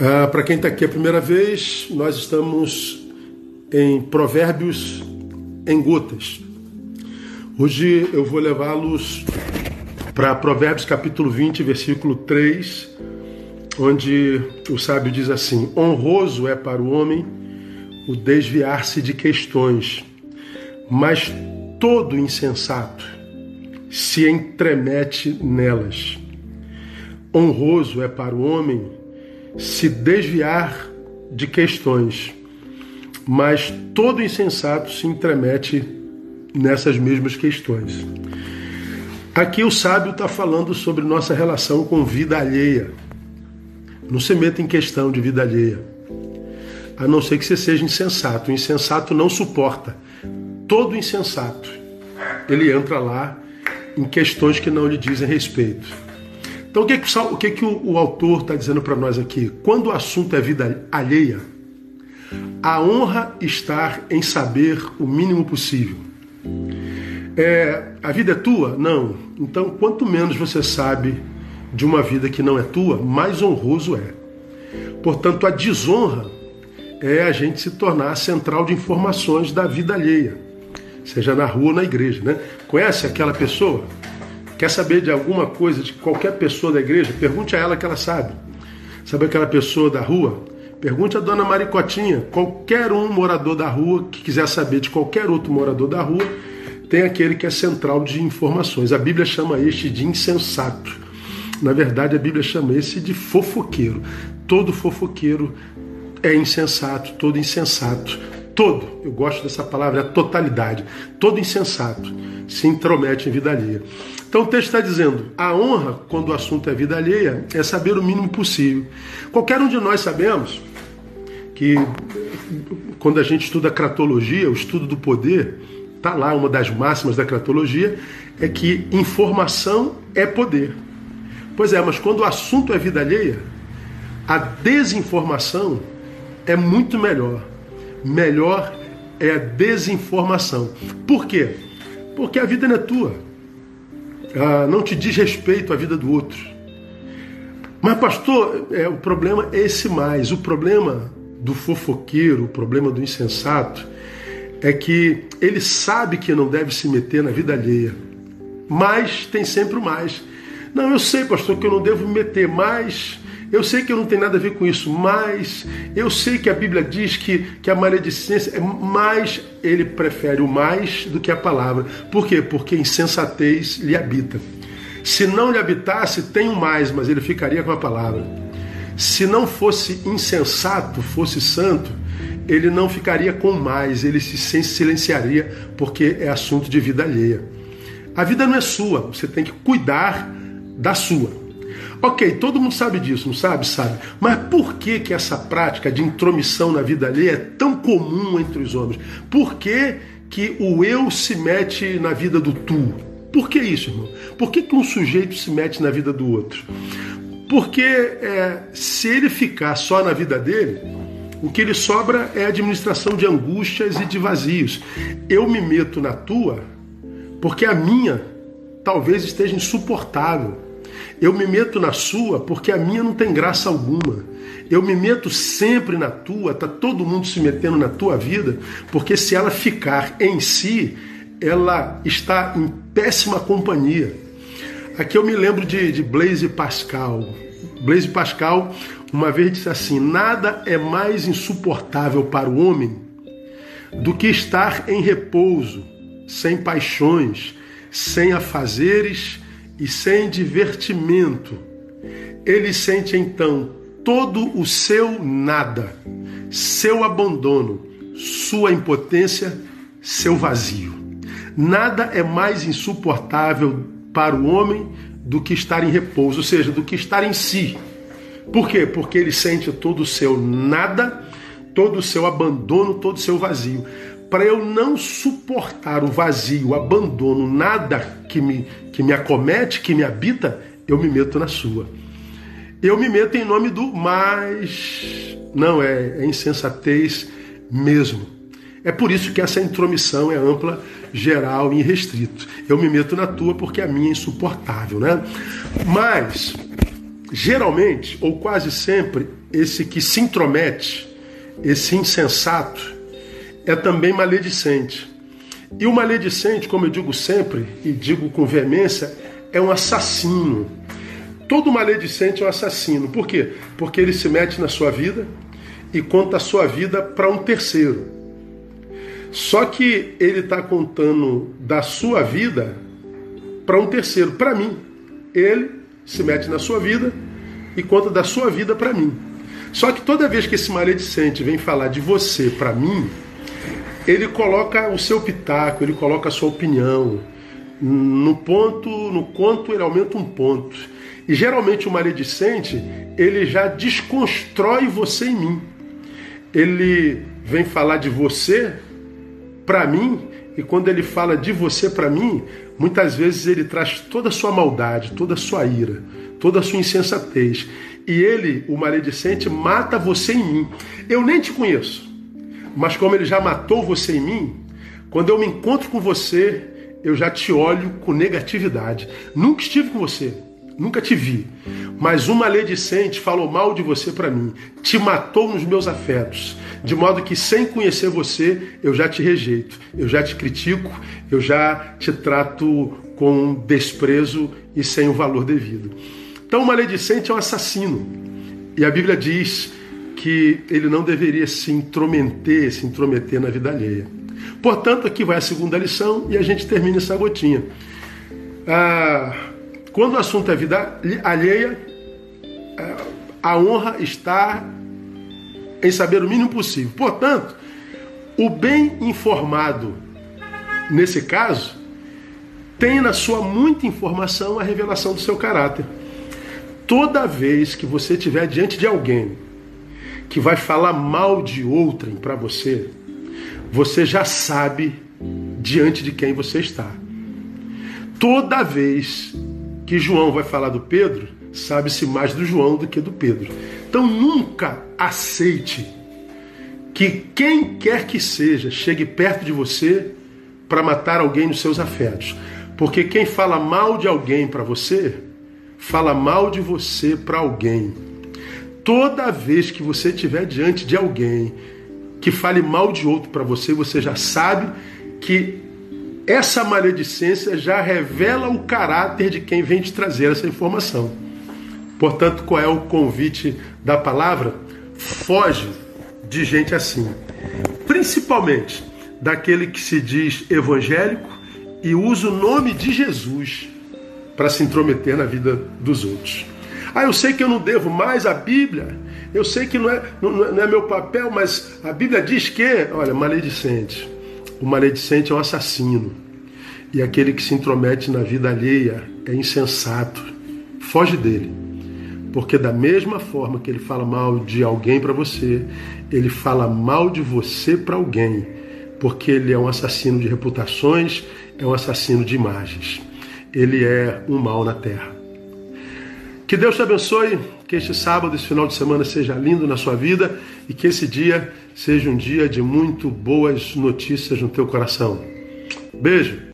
Ah, Para quem está aqui a primeira vez, nós estamos em Provérbios em Gotas. Hoje eu vou levá-los para Provérbios capítulo 20, versículo 3, onde o sábio diz assim: Honroso é para o homem o desviar-se de questões, mas todo insensato se entremete nelas. Honroso é para o homem se desviar de questões, mas todo insensato se entremete nessas mesmas questões. Aqui o sábio está falando sobre nossa relação com vida alheia. Não se meta em questão de vida alheia. A não ser que você seja insensato. O insensato não suporta. Todo insensato, ele entra lá em questões que não lhe dizem respeito. Então, o que, que, o, que, que o, o autor está dizendo para nós aqui? Quando o assunto é vida alheia, a honra está em saber o mínimo possível. É, a vida é tua? Não. Então, quanto menos você sabe de uma vida que não é tua, mais honroso é. Portanto, a desonra é a gente se tornar a central de informações da vida alheia, seja na rua ou na igreja. Né? Conhece aquela pessoa? Quer saber de alguma coisa de qualquer pessoa da igreja? Pergunte a ela que ela sabe. Sabe aquela pessoa da rua? Pergunte a dona Maricotinha. Qualquer um morador da rua que quiser saber de qualquer outro morador da rua, tem aquele que é central de informações. A Bíblia chama este de insensato. Na verdade, a Bíblia chama esse de fofoqueiro. Todo fofoqueiro é insensato, todo insensato todo, eu gosto dessa palavra, é a totalidade. Todo insensato se intromete em vida alheia. Então o texto está dizendo: a honra, quando o assunto é vida alheia, é saber o mínimo possível. Qualquer um de nós sabemos que quando a gente estuda cratologia, o estudo do poder, está lá uma das máximas da cratologia, é que informação é poder. Pois é, mas quando o assunto é vida alheia, a desinformação é muito melhor melhor é a desinformação. Por quê? Porque a vida não é tua. Ah, não te diz respeito à vida do outro. Mas, pastor, é, o problema é esse mais. O problema do fofoqueiro, o problema do insensato, é que ele sabe que não deve se meter na vida alheia. Mas tem sempre o mais. Não, eu sei, pastor, que eu não devo me meter, mas eu sei que eu não tenho nada a ver com isso, mas eu sei que a Bíblia diz que, que a maledicência é mais, ele prefere o mais do que a palavra. Por quê? Porque insensatez lhe habita. Se não lhe habitasse, tem o mais, mas ele ficaria com a palavra. Se não fosse insensato, fosse santo, ele não ficaria com mais, ele se silenciaria, porque é assunto de vida alheia. A vida não é sua, você tem que cuidar da sua. Ok, todo mundo sabe disso, não sabe? Sabe. Mas por que, que essa prática de intromissão na vida alheia é tão comum entre os homens? Por que, que o eu se mete na vida do tu? Por que isso, irmão? Por que, que um sujeito se mete na vida do outro? Porque é, se ele ficar só na vida dele, o que ele sobra é administração de angústias e de vazios. Eu me meto na tua porque a minha talvez esteja insuportável. Eu me meto na sua porque a minha não tem graça alguma. Eu me meto sempre na tua, tá todo mundo se metendo na tua vida, porque se ela ficar em si, ela está em péssima companhia. Aqui eu me lembro de, de Blaise Pascal. Blaise Pascal uma vez disse assim: Nada é mais insuportável para o homem do que estar em repouso, sem paixões, sem afazeres e sem divertimento. Ele sente então todo o seu nada, seu abandono, sua impotência, seu vazio. Nada é mais insuportável para o homem do que estar em repouso, ou seja, do que estar em si. Por quê? Porque ele sente todo o seu nada, todo o seu abandono, todo o seu vazio para eu não suportar o vazio, o abandono, nada que me, que me acomete, que me habita, eu me meto na sua. Eu me meto em nome do mais. Não, é, é insensatez mesmo. É por isso que essa intromissão é ampla, geral e irrestrito. Eu me meto na tua porque a minha é insuportável, né? Mas, geralmente, ou quase sempre, esse que se intromete, esse insensato, é também maledicente. E o maledicente, como eu digo sempre e digo com veemência, é um assassino. Todo maledicente é um assassino. Por quê? Porque ele se mete na sua vida e conta a sua vida para um terceiro. Só que ele está contando da sua vida para um terceiro, para mim. Ele se mete na sua vida e conta da sua vida para mim. Só que toda vez que esse maledicente vem falar de você para mim, ele coloca o seu pitaco, ele coloca a sua opinião. No ponto, no conto, ele aumenta um ponto. E geralmente o maledicente, ele já desconstrói você em mim. Ele vem falar de você para mim, e quando ele fala de você para mim, muitas vezes ele traz toda a sua maldade, toda a sua ira, toda a sua insensatez. E ele, o maledicente, mata você em mim. Eu nem te conheço, mas como ele já matou você em mim, quando eu me encontro com você, eu já te olho com negatividade. Nunca estive com você, nunca te vi. Mas um maledicente falou mal de você para mim, te matou nos meus afetos, de modo que sem conhecer você, eu já te rejeito, eu já te critico, eu já te trato com desprezo e sem o valor devido. Então, o maledicente é um assassino. E a Bíblia diz que ele não deveria se intrometer, se intrometer na vida alheia. Portanto, aqui vai a segunda lição e a gente termina essa gotinha. Ah, quando o assunto é vida alheia, a honra está em saber o mínimo possível. Portanto, o bem informado, nesse caso, tem na sua muita informação a revelação do seu caráter. Toda vez que você estiver diante de alguém que vai falar mal de outrem para você, você já sabe diante de quem você está. Toda vez que João vai falar do Pedro, sabe-se mais do João do que do Pedro. Então nunca aceite que quem quer que seja chegue perto de você para matar alguém nos seus afetos. Porque quem fala mal de alguém para você, fala mal de você para alguém. Toda vez que você estiver diante de alguém que fale mal de outro para você, você já sabe que essa maledicência já revela o caráter de quem vem te trazer essa informação. Portanto, qual é o convite da palavra? Foge de gente assim, principalmente daquele que se diz evangélico e usa o nome de Jesus para se intrometer na vida dos outros. Ah, eu sei que eu não devo mais a Bíblia, eu sei que não é, não, é, não é meu papel, mas a Bíblia diz que, olha, maledicente. O maledicente é um assassino. E aquele que se intromete na vida alheia é insensato. Foge dele. Porque da mesma forma que ele fala mal de alguém para você, ele fala mal de você para alguém. Porque ele é um assassino de reputações, é um assassino de imagens. Ele é um mal na terra. Que Deus te abençoe, que este sábado, esse final de semana seja lindo na sua vida e que esse dia seja um dia de muito boas notícias no teu coração. Beijo.